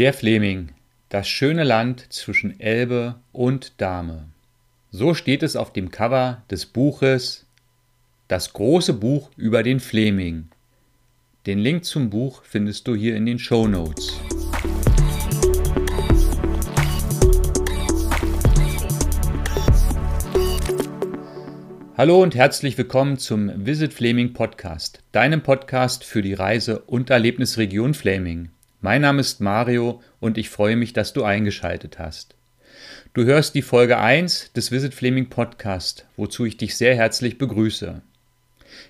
Der Fleming, das schöne Land zwischen Elbe und Dahme. So steht es auf dem Cover des Buches Das große Buch über den Fleming. Den Link zum Buch findest du hier in den Show Notes. Hallo und herzlich willkommen zum Visit Fleming Podcast, deinem Podcast für die Reise- und Erlebnisregion Fleming. Mein Name ist Mario und ich freue mich, dass du eingeschaltet hast. Du hörst die Folge 1 des Visit Fleming Podcast, wozu ich dich sehr herzlich begrüße.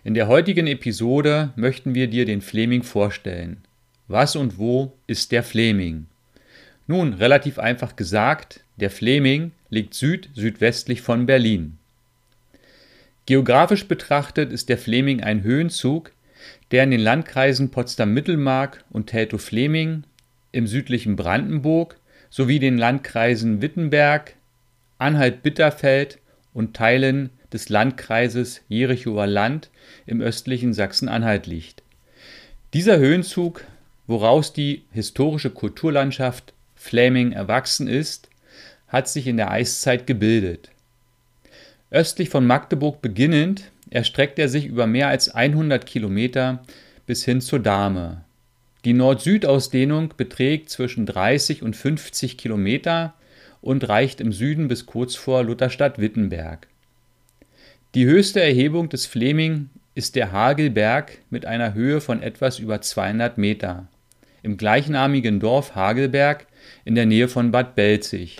In der heutigen Episode möchten wir dir den Fleming vorstellen. Was und wo ist der Fleming? Nun, relativ einfach gesagt, der Fleming liegt süd-südwestlich von Berlin. Geografisch betrachtet ist der Fleming ein Höhenzug, der in den Landkreisen Potsdam-Mittelmark und Teltow-Fleming im südlichen Brandenburg sowie den Landkreisen Wittenberg, Anhalt-Bitterfeld und Teilen des Landkreises Jerichower Land im östlichen Sachsen-Anhalt liegt. Dieser Höhenzug, woraus die historische Kulturlandschaft Fleming erwachsen ist, hat sich in der Eiszeit gebildet. Östlich von Magdeburg beginnend erstreckt er sich über mehr als 100 Kilometer bis hin zur Dahme. Die Nord-Süd-Ausdehnung beträgt zwischen 30 und 50 Kilometer und reicht im Süden bis kurz vor Lutherstadt-Wittenberg. Die höchste Erhebung des Fleming ist der Hagelberg mit einer Höhe von etwas über 200 Meter im gleichnamigen Dorf Hagelberg in der Nähe von Bad Belzig.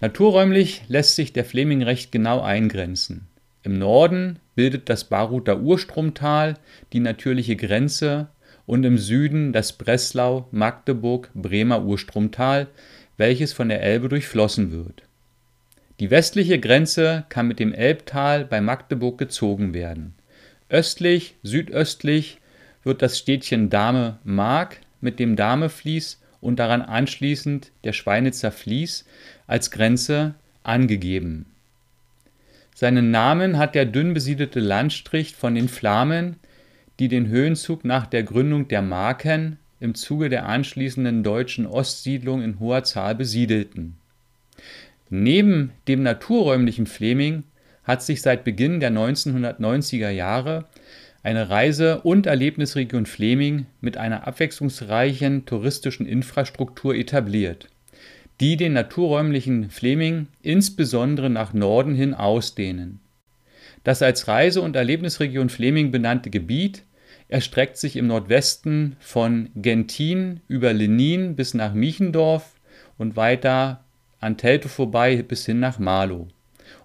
Naturräumlich lässt sich der Fleming recht genau eingrenzen. Im Norden bildet das Baruther Urstromtal die natürliche Grenze und im Süden das Breslau-Magdeburg-Bremer Urstromtal, welches von der Elbe durchflossen wird. Die westliche Grenze kann mit dem Elbtal bei Magdeburg gezogen werden. Östlich, südöstlich wird das Städtchen Dahme-Mark mit dem Dahme-Fließ und daran anschließend der Schweinitzer Fließ als Grenze angegeben seinen Namen hat der dünn besiedelte Landstrich von den Flamen, die den Höhenzug nach der Gründung der Marken im Zuge der anschließenden deutschen Ostsiedlung in hoher Zahl besiedelten. Neben dem naturräumlichen Fleming hat sich seit Beginn der 1990er Jahre eine Reise- und Erlebnisregion Fleming mit einer abwechslungsreichen touristischen Infrastruktur etabliert die den naturräumlichen Fleming insbesondere nach Norden hin ausdehnen. Das als Reise- und Erlebnisregion Fleming benannte Gebiet erstreckt sich im Nordwesten von Gentin über Lenin bis nach Miechendorf und weiter an Teltow vorbei bis hin nach Marlow.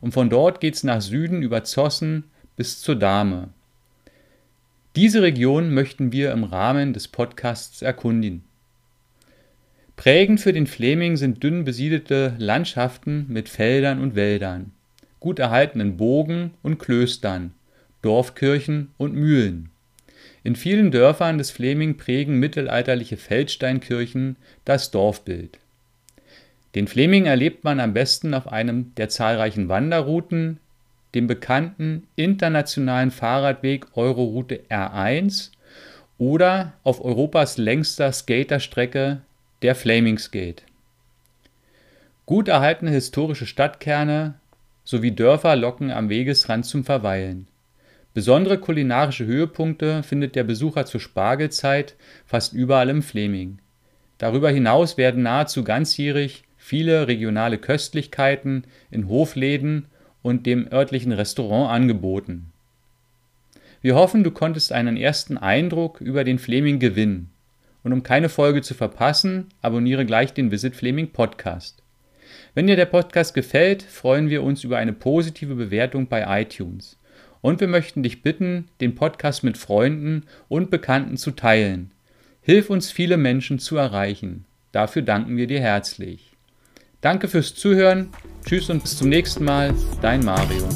Und von dort geht es nach Süden über Zossen bis zur Dahme. Diese Region möchten wir im Rahmen des Podcasts erkundigen. Prägend für den Fleming sind dünn besiedelte Landschaften mit Feldern und Wäldern, gut erhaltenen Burgen und Klöstern, Dorfkirchen und Mühlen. In vielen Dörfern des Fleming prägen mittelalterliche Feldsteinkirchen das Dorfbild. Den Fleming erlebt man am besten auf einem der zahlreichen Wanderrouten, dem bekannten internationalen Fahrradweg Euroroute R1 oder auf Europas längster Skaterstrecke der Flamingsgate. Gut erhaltene historische Stadtkerne sowie Dörfer locken am Wegesrand zum Verweilen. Besondere kulinarische Höhepunkte findet der Besucher zur Spargelzeit fast überall im Fleming. Darüber hinaus werden nahezu ganzjährig viele regionale Köstlichkeiten in Hofläden und dem örtlichen Restaurant angeboten. Wir hoffen, du konntest einen ersten Eindruck über den Fleming gewinnen. Und um keine Folge zu verpassen, abonniere gleich den Visit Fleming Podcast. Wenn dir der Podcast gefällt, freuen wir uns über eine positive Bewertung bei iTunes. Und wir möchten dich bitten, den Podcast mit Freunden und Bekannten zu teilen. Hilf uns, viele Menschen zu erreichen. Dafür danken wir dir herzlich. Danke fürs Zuhören. Tschüss und bis zum nächsten Mal. Dein Mario.